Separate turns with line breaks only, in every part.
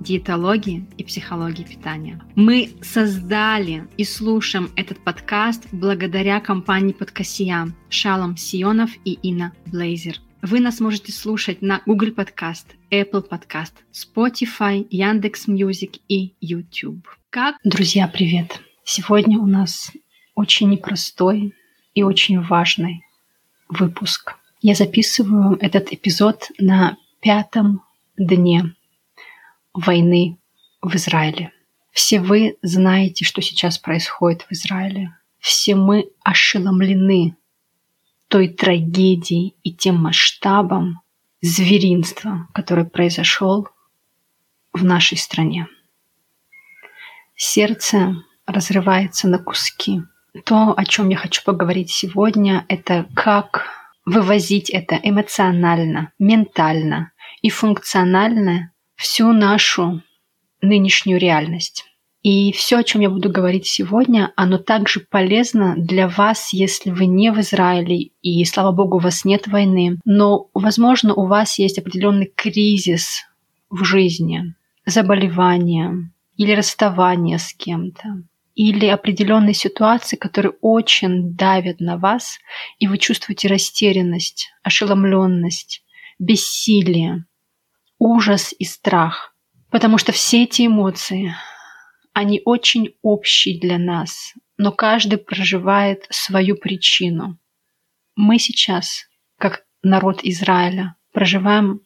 диетологии и психологии питания. Мы создали и слушаем этот подкаст благодаря компании Подкасия Шалом Сионов и Инна Блейзер. Вы нас можете слушать на Google Podcast, Apple Podcast, Spotify, Яндекс Music и YouTube. Как?
Друзья, привет! Сегодня у нас очень непростой и очень важный выпуск. Я записываю этот эпизод на пятом дне войны в Израиле. Все вы знаете, что сейчас происходит в Израиле. Все мы ошеломлены той трагедией и тем масштабом зверинства, который произошел в нашей стране. Сердце разрывается на куски. То, о чем я хочу поговорить сегодня, это как вывозить это эмоционально, ментально и функционально всю нашу нынешнюю реальность. И все, о чем я буду говорить сегодня, оно также полезно для вас, если вы не в Израиле, и, слава богу, у вас нет войны. Но, возможно, у вас есть определенный кризис в жизни, заболевание или расставание с кем-то, или определенные ситуации, которые очень давят на вас, и вы чувствуете растерянность, ошеломленность, бессилие ужас и страх. Потому что все эти эмоции, они очень общие для нас, но каждый проживает свою причину. Мы сейчас, как народ Израиля, проживаем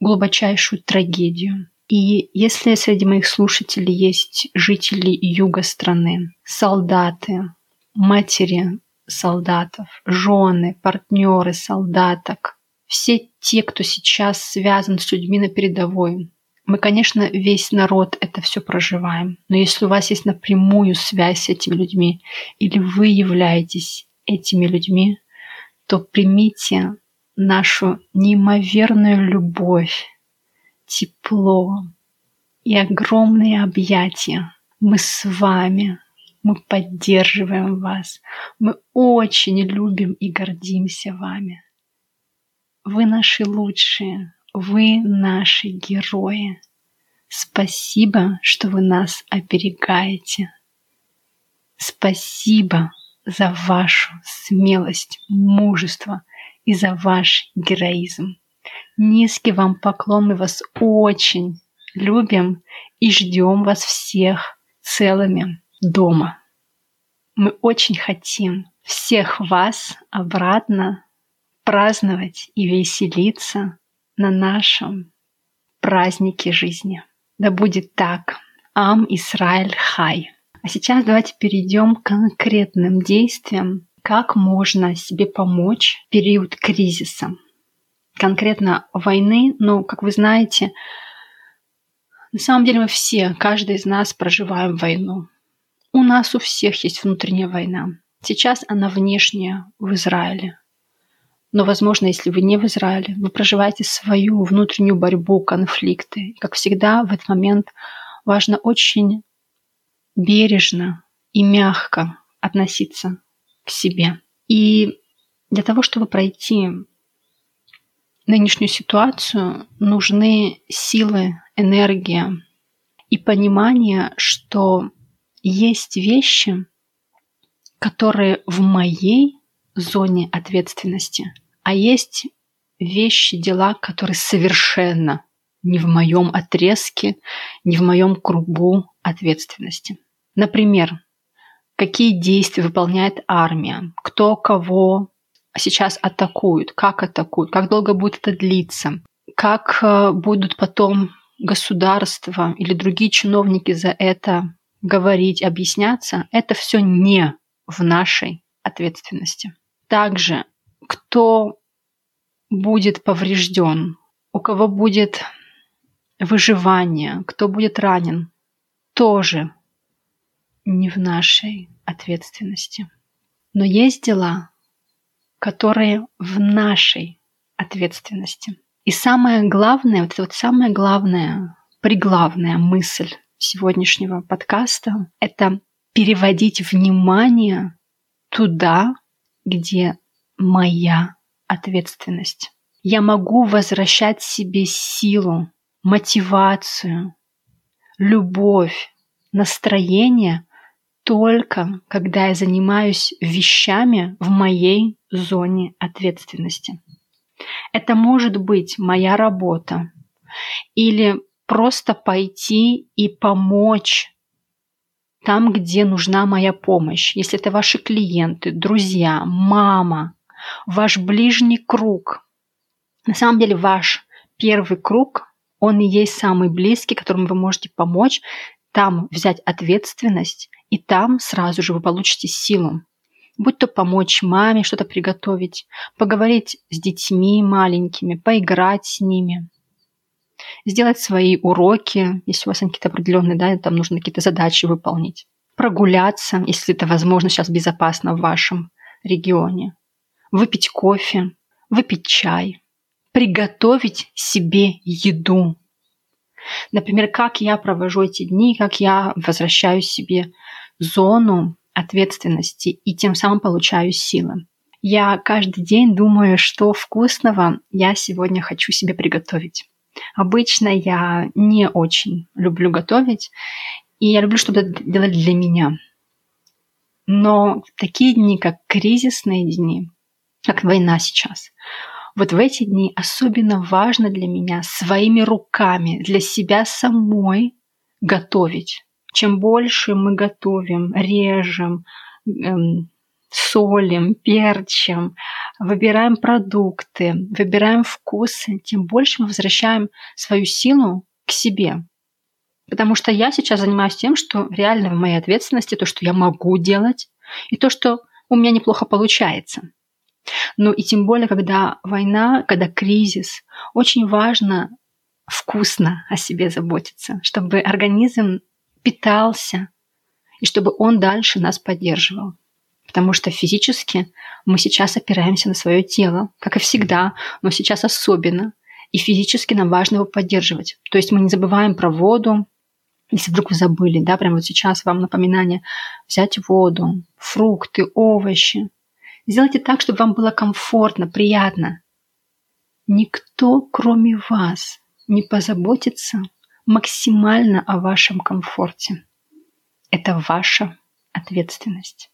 глубочайшую трагедию. И если среди моих слушателей есть жители юга страны, солдаты, матери солдатов, жены, партнеры солдаток, все те, кто сейчас связан с людьми на передовой. Мы, конечно, весь народ это все проживаем, но если у вас есть напрямую связь с этими людьми, или вы являетесь этими людьми, то примите нашу неимоверную любовь, тепло и огромные объятия. Мы с вами, мы поддерживаем вас, мы очень любим и гордимся вами. Вы наши лучшие, вы наши герои. Спасибо, что вы нас оберегаете. Спасибо за вашу смелость, мужество и за ваш героизм. Низкий вам поклон, мы вас очень любим и ждем вас всех целыми дома. Мы очень хотим всех вас обратно праздновать и веселиться на нашем празднике жизни. Да будет так. Ам Исраэль Хай. А сейчас давайте перейдем к конкретным действиям, как можно себе помочь в период кризиса. Конкретно войны, но, как вы знаете, на самом деле мы все, каждый из нас проживаем войну. У нас у всех есть внутренняя война. Сейчас она внешняя в Израиле. Но, возможно, если вы не в Израиле, вы проживаете свою внутреннюю борьбу, конфликты. Как всегда, в этот момент важно очень бережно и мягко относиться к себе. И для того, чтобы пройти нынешнюю ситуацию, нужны силы, энергия и понимание, что есть вещи, которые в моей зоне ответственности, а есть вещи, дела, которые совершенно не в моем отрезке, не в моем кругу ответственности. Например, какие действия выполняет армия, кто кого сейчас атакует, как атакуют, как долго будет это длиться, как э, будут потом государства или другие чиновники за это говорить, объясняться, это все не в нашей ответственности. Также, кто будет поврежден, у кого будет выживание, кто будет ранен, тоже не в нашей ответственности. Но есть дела, которые в нашей ответственности. И самое главное, вот это вот самая главная, приглавная мысль сегодняшнего подкаста – это переводить внимание туда, где моя ответственность. Я могу возвращать себе силу, мотивацию, любовь, настроение только когда я занимаюсь вещами в моей зоне ответственности. Это может быть моя работа или просто пойти и помочь там, где нужна моя помощь. Если это ваши клиенты, друзья, мама, ваш ближний круг. На самом деле ваш первый круг, он и есть самый близкий, которому вы можете помочь, там взять ответственность, и там сразу же вы получите силу. Будь то помочь маме что-то приготовить, поговорить с детьми маленькими, поиграть с ними, сделать свои уроки, если у вас какие-то определенные, да, там нужно какие-то задачи выполнить, прогуляться, если это возможно сейчас безопасно в вашем регионе, выпить кофе, выпить чай, приготовить себе еду. Например, как я провожу эти дни, как я возвращаю себе зону ответственности и тем самым получаю силы. Я каждый день думаю, что вкусного я сегодня хочу себе приготовить. Обычно я не очень люблю готовить, и я люблю что-то делать для меня. Но такие дни, как кризисные дни, как война сейчас, вот в эти дни особенно важно для меня своими руками, для себя самой готовить. Чем больше мы готовим, режем, эм, солим, перчим, выбираем продукты, выбираем вкусы, тем больше мы возвращаем свою силу к себе. Потому что я сейчас занимаюсь тем, что реально в моей ответственности то, что я могу делать, и то, что у меня неплохо получается. Ну и тем более, когда война, когда кризис, очень важно вкусно о себе заботиться, чтобы организм питался, и чтобы он дальше нас поддерживал. Потому что физически мы сейчас опираемся на свое тело, как и всегда, но сейчас особенно. И физически нам важно его поддерживать. То есть мы не забываем про воду, если вдруг вы забыли, да, прямо вот сейчас вам напоминание взять воду, фрукты, овощи. Сделайте так, чтобы вам было комфортно, приятно. Никто, кроме вас, не позаботится максимально о вашем комфорте. Это ваша ответственность.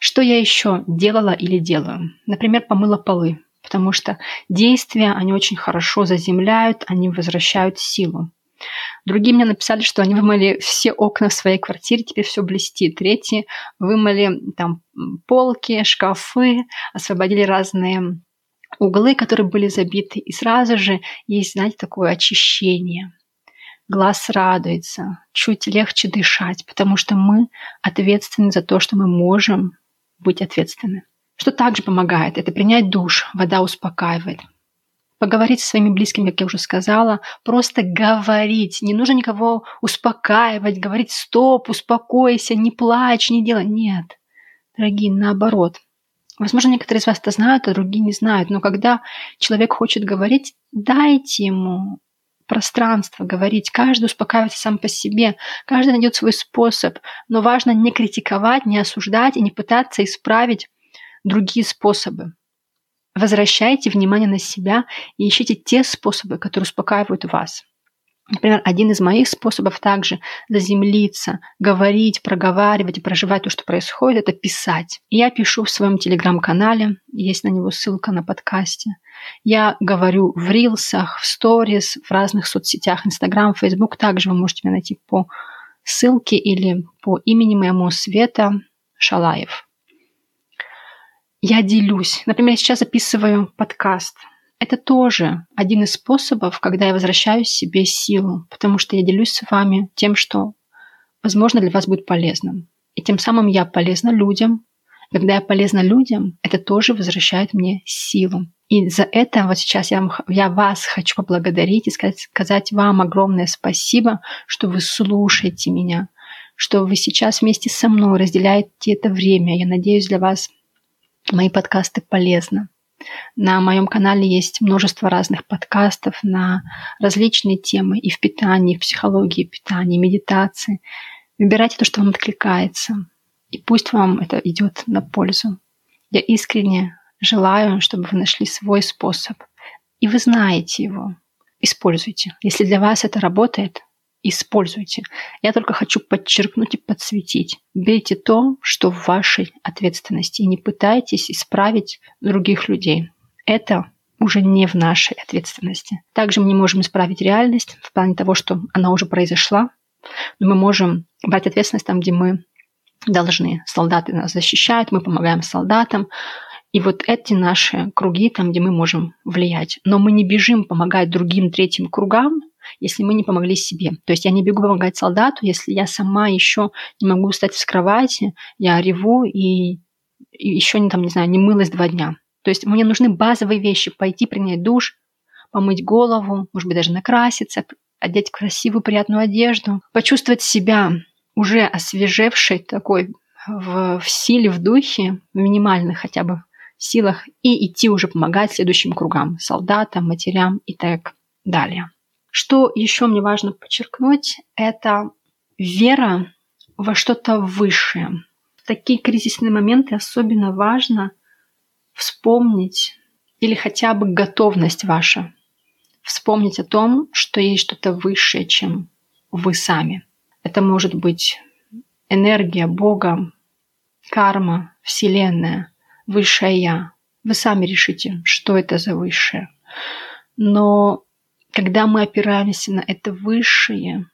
Что я еще делала или делаю? Например, помыла полы, потому что действия, они очень хорошо заземляют, они возвращают силу. Другие мне написали, что они вымыли все окна в своей квартире, теперь все блестит. Третьи вымыли там полки, шкафы, освободили разные углы, которые были забиты. И сразу же есть, знаете, такое очищение. Глаз радуется, чуть легче дышать, потому что мы ответственны за то, что мы можем быть ответственны. Что также помогает? Это принять душ. Вода успокаивает. Поговорить со своими близкими, как я уже сказала, просто говорить. Не нужно никого успокаивать, говорить «стоп, успокойся, не плачь, не делай». Нет, дорогие, наоборот. Возможно, некоторые из вас это знают, а другие не знают. Но когда человек хочет говорить, дайте ему пространство говорить. Каждый успокаивается сам по себе, каждый найдет свой способ. Но важно не критиковать, не осуждать и не пытаться исправить другие способы. Возвращайте внимание на себя и ищите те способы, которые успокаивают вас. Например, один из моих способов также заземлиться, говорить, проговаривать и проживать то, что происходит, это писать. Я пишу в своем телеграм-канале, есть на него ссылка на подкасте. Я говорю в рилсах, в сторис, в разных соцсетях, Инстаграм, Фейсбук. Также вы можете меня найти по ссылке или по имени моему Света Шалаев. Я делюсь. Например, я сейчас записываю подкаст. Это тоже один из способов, когда я возвращаю себе силу, потому что я делюсь с вами тем, что, возможно, для вас будет полезным. И тем самым я полезна людям. Когда я полезна людям, это тоже возвращает мне силу. И за это вот сейчас я, я вас хочу поблагодарить и сказать, сказать вам огромное спасибо, что вы слушаете меня, что вы сейчас вместе со мной разделяете это время. Я надеюсь, для вас мои подкасты полезны. На моем канале есть множество разных подкастов на различные темы и в питании, и в психологии питания, медитации. Выбирайте то, что вам откликается. И пусть вам это идет на пользу. Я искренне желаю, чтобы вы нашли свой способ. И вы знаете его. Используйте. Если для вас это работает, используйте. Я только хочу подчеркнуть и подсветить. Берите то, что в вашей ответственности, и не пытайтесь исправить других людей. Это уже не в нашей ответственности. Также мы не можем исправить реальность в плане того, что она уже произошла, но мы можем брать ответственность там, где мы должны. Солдаты нас защищают, мы помогаем солдатам. И вот эти наши круги, там, где мы можем влиять. Но мы не бежим помогать другим третьим кругам, если мы не помогли себе. То есть я не бегу помогать солдату, если я сама еще не могу встать с кровати, я реву и, и еще не там, не знаю, не мылась два дня. То есть мне нужны базовые вещи. Пойти принять душ, помыть голову, может быть, даже накраситься, одеть красивую, приятную одежду, почувствовать себя уже освежевшей такой в, в силе, в духе, в минимальных хотя бы силах, и идти уже помогать следующим кругам, солдатам, матерям и так далее. Что еще мне важно подчеркнуть, это вера во что-то высшее. В такие кризисные моменты особенно важно вспомнить или хотя бы готовность ваша вспомнить о том, что есть что-то высшее, чем вы сами. Это может быть энергия Бога, карма, Вселенная, высшее Я. Вы сами решите, что это за высшее. Но когда мы опираемся на это высшее,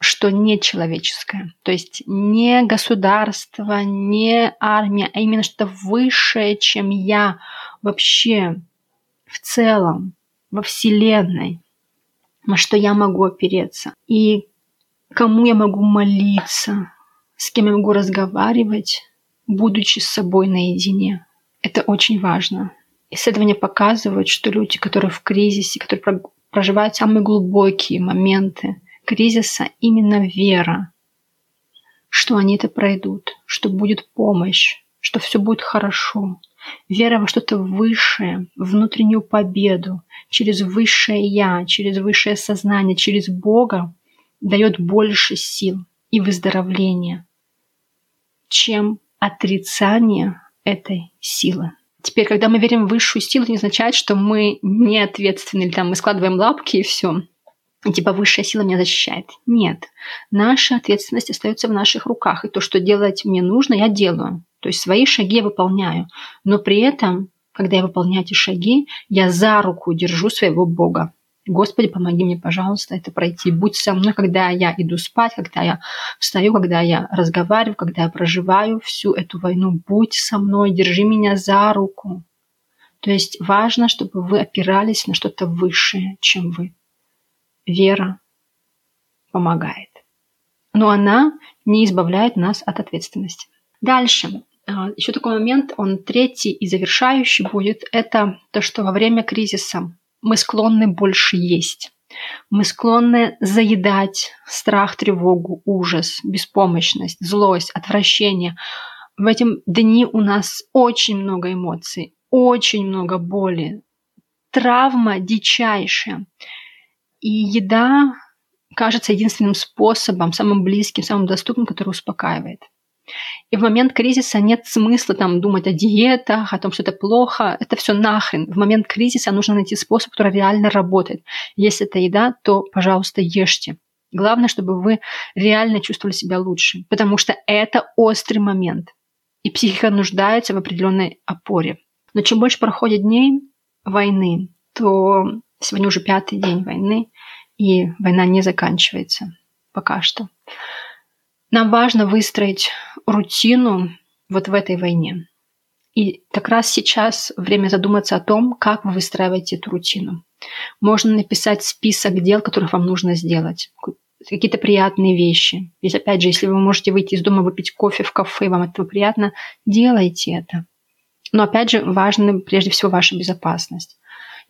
что не человеческое, то есть не государство, не армия, а именно что высшее, чем я вообще в целом, во Вселенной, на что я могу опереться, и кому я могу молиться, с кем я могу разговаривать, будучи с собой наедине. Это очень важно. Исследования показывают, что люди, которые в кризисе, которые проживают самые глубокие моменты кризиса, именно вера, что они это пройдут, что будет помощь, что все будет хорошо. Вера во что-то высшее, внутреннюю победу, через высшее Я, через высшее сознание, через Бога дает больше сил и выздоровления, чем отрицание этой силы. Теперь, когда мы верим в высшую силу, это не означает, что мы не ответственны, или там мы складываем лапки и все. И типа высшая сила меня защищает. Нет. Наша ответственность остается в наших руках. И то, что делать мне нужно, я делаю. То есть свои шаги я выполняю. Но при этом, когда я выполняю эти шаги, я за руку держу своего Бога. Господи, помоги мне, пожалуйста, это пройти. Будь со мной, когда я иду спать, когда я встаю, когда я разговариваю, когда я проживаю всю эту войну. Будь со мной, держи меня за руку. То есть важно, чтобы вы опирались на что-то высшее, чем вы. Вера помогает. Но она не избавляет нас от ответственности. Дальше. А, Еще такой момент, он третий и завершающий будет, это то, что во время кризиса мы склонны больше есть. Мы склонны заедать страх, тревогу, ужас, беспомощность, злость, отвращение. В этом дни у нас очень много эмоций, очень много боли, травма дичайшая. И еда кажется единственным способом, самым близким, самым доступным, который успокаивает. И в момент кризиса нет смысла там думать о диетах, о том, что это плохо. Это все нахрен. В момент кризиса нужно найти способ, который реально работает. Если это еда, то, пожалуйста, ешьте. Главное, чтобы вы реально чувствовали себя лучше, потому что это острый момент. И психика нуждается в определенной опоре. Но чем больше проходит дней войны, то сегодня уже пятый день войны, и война не заканчивается пока что. Нам важно выстроить рутину вот в этой войне. И как раз сейчас время задуматься о том, как вы выстраиваете эту рутину. Можно написать список дел, которых вам нужно сделать. Какие-то приятные вещи. Ведь опять же, если вы можете выйти из дома, выпить кофе в кафе, вам это приятно, делайте это. Но опять же, важна прежде всего ваша безопасность.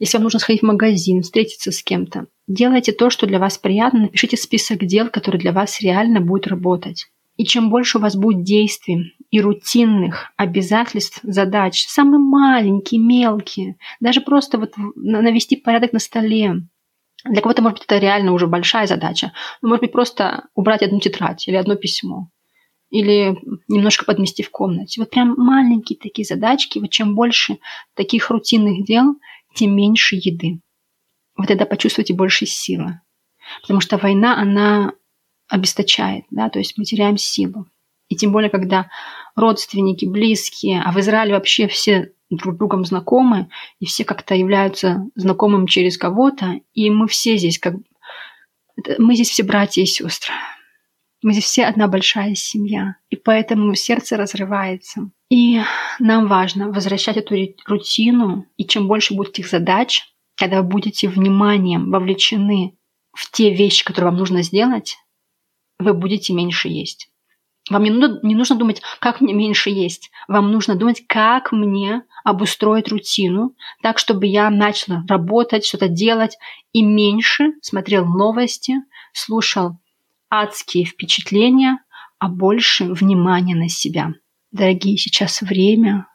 Если вам нужно сходить в магазин, встретиться с кем-то, делайте то, что для вас приятно, напишите список дел, которые для вас реально будут работать. И чем больше у вас будет действий и рутинных обязательств, задач, самые маленькие, мелкие, даже просто вот навести порядок на столе, для кого-то, может быть, это реально уже большая задача. Но, может быть, просто убрать одну тетрадь или одно письмо. Или немножко подмести в комнате. Вот прям маленькие такие задачки. Вот чем больше таких рутинных дел, тем меньше еды. Вы тогда почувствуете больше силы. Потому что война, она обесточает, да, то есть мы теряем силу. И тем более, когда родственники, близкие, а в Израиле вообще все друг другом знакомы, и все как-то являются знакомым через кого-то, и мы все здесь как... Мы здесь все братья и сестры. Мы здесь все одна большая семья, и поэтому сердце разрывается. И нам важно возвращать эту рутину, и чем больше будет этих задач, когда вы будете вниманием вовлечены в те вещи, которые вам нужно сделать, вы будете меньше есть. Вам не, не нужно думать, как мне меньше есть. Вам нужно думать, как мне обустроить рутину, так, чтобы я начала работать, что-то делать и меньше смотрел новости, слушал адские впечатления, а больше внимания на себя. Дорогие, сейчас время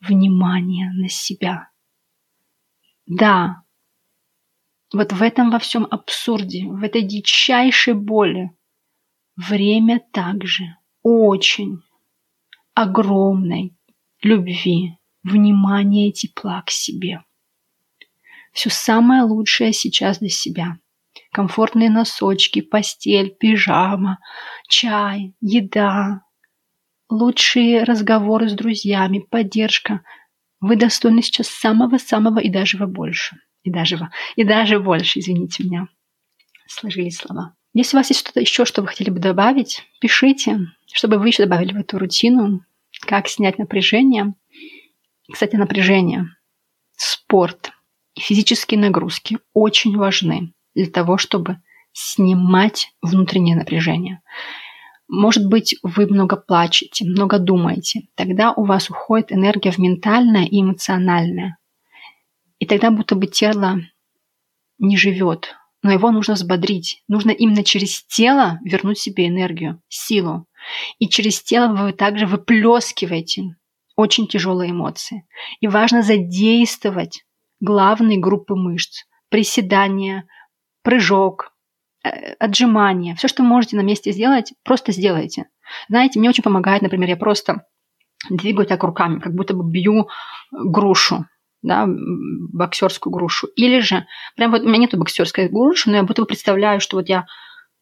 внимания на себя. Да, вот в этом во всем абсурде, в этой дичайшей боли время также очень огромной любви, внимания и тепла к себе. Все самое лучшее сейчас для себя. Комфортные носочки, постель, пижама, чай, еда, лучшие разговоры с друзьями, поддержка. Вы достойны сейчас самого-самого и даже больше. И даже, и даже больше, извините меня. Сложились слова. Если у вас есть что-то еще, что вы хотели бы добавить, пишите, чтобы вы еще добавили в эту рутину, как снять напряжение. Кстати, напряжение, спорт и физические нагрузки очень важны для того, чтобы снимать внутреннее напряжение. Может быть, вы много плачете, много думаете. Тогда у вас уходит энергия в ментальное и эмоциональное. И тогда будто бы тело не живет, но его нужно взбодрить. Нужно именно через тело вернуть себе энергию, силу. И через тело вы также выплескиваете очень тяжелые эмоции. И важно задействовать главные группы мышц. Приседания, прыжок, отжимания. Все, что можете на месте сделать, просто сделайте. Знаете, мне очень помогает, например, я просто двигаю так руками, как будто бы бью грушу да, боксерскую грушу. Или же, прям вот у меня нету боксерской груши, но я будто бы представляю, что вот я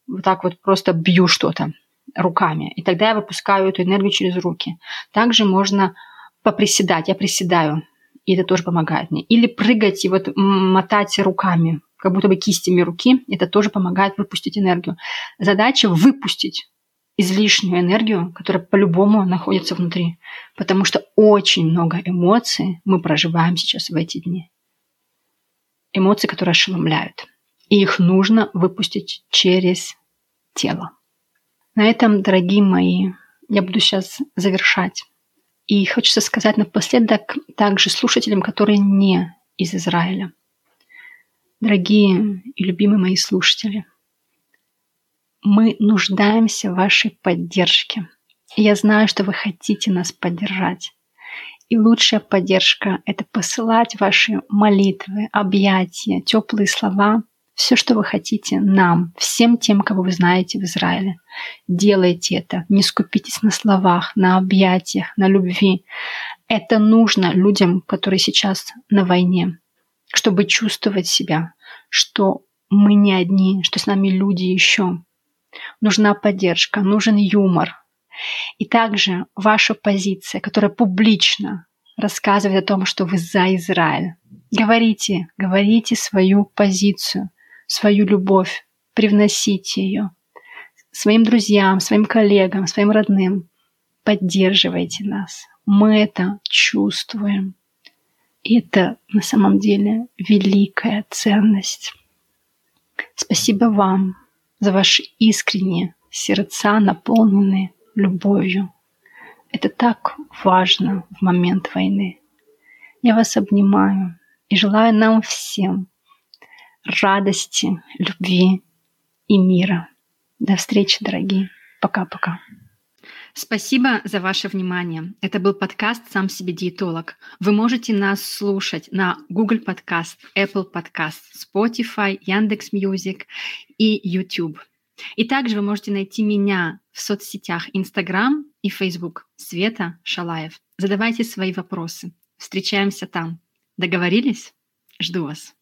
вот так вот просто бью что-то руками. И тогда я выпускаю эту энергию через руки. Также можно поприседать. Я приседаю, и это тоже помогает мне. Или прыгать и вот мотать руками, как будто бы кистями руки. Это тоже помогает выпустить энергию. Задача выпустить излишнюю энергию, которая по-любому находится внутри. Потому что очень много эмоций мы проживаем сейчас в эти дни. Эмоции, которые ошеломляют. И их нужно выпустить через тело. На этом, дорогие мои, я буду сейчас завершать. И хочется сказать напоследок также слушателям, которые не из Израиля. Дорогие и любимые мои слушатели – мы нуждаемся в вашей поддержке. Я знаю, что вы хотите нас поддержать. И лучшая поддержка – это посылать ваши молитвы, объятия, теплые слова, все, что вы хотите нам, всем тем, кого вы знаете в Израиле. Делайте это. Не скупитесь на словах, на объятиях, на любви. Это нужно людям, которые сейчас на войне, чтобы чувствовать себя, что мы не одни, что с нами люди еще, нужна поддержка, нужен юмор. И также ваша позиция, которая публично рассказывает о том, что вы за Израиль. Говорите, говорите свою позицию, свою любовь, привносите ее своим друзьям, своим коллегам, своим родным. Поддерживайте нас. Мы это чувствуем. И это на самом деле великая ценность. Спасибо вам за ваши искренние сердца, наполненные любовью. Это так важно в момент войны. Я вас обнимаю и желаю нам всем радости, любви и мира. До встречи, дорогие. Пока-пока.
Спасибо за ваше внимание. Это был подкаст «Сам себе диетолог». Вы можете нас слушать на Google Podcast, Apple Podcast, Spotify, Яндекс Music и YouTube. И также вы можете найти меня в соцсетях Instagram и Facebook Света Шалаев. Задавайте свои вопросы. Встречаемся там. Договорились? Жду вас.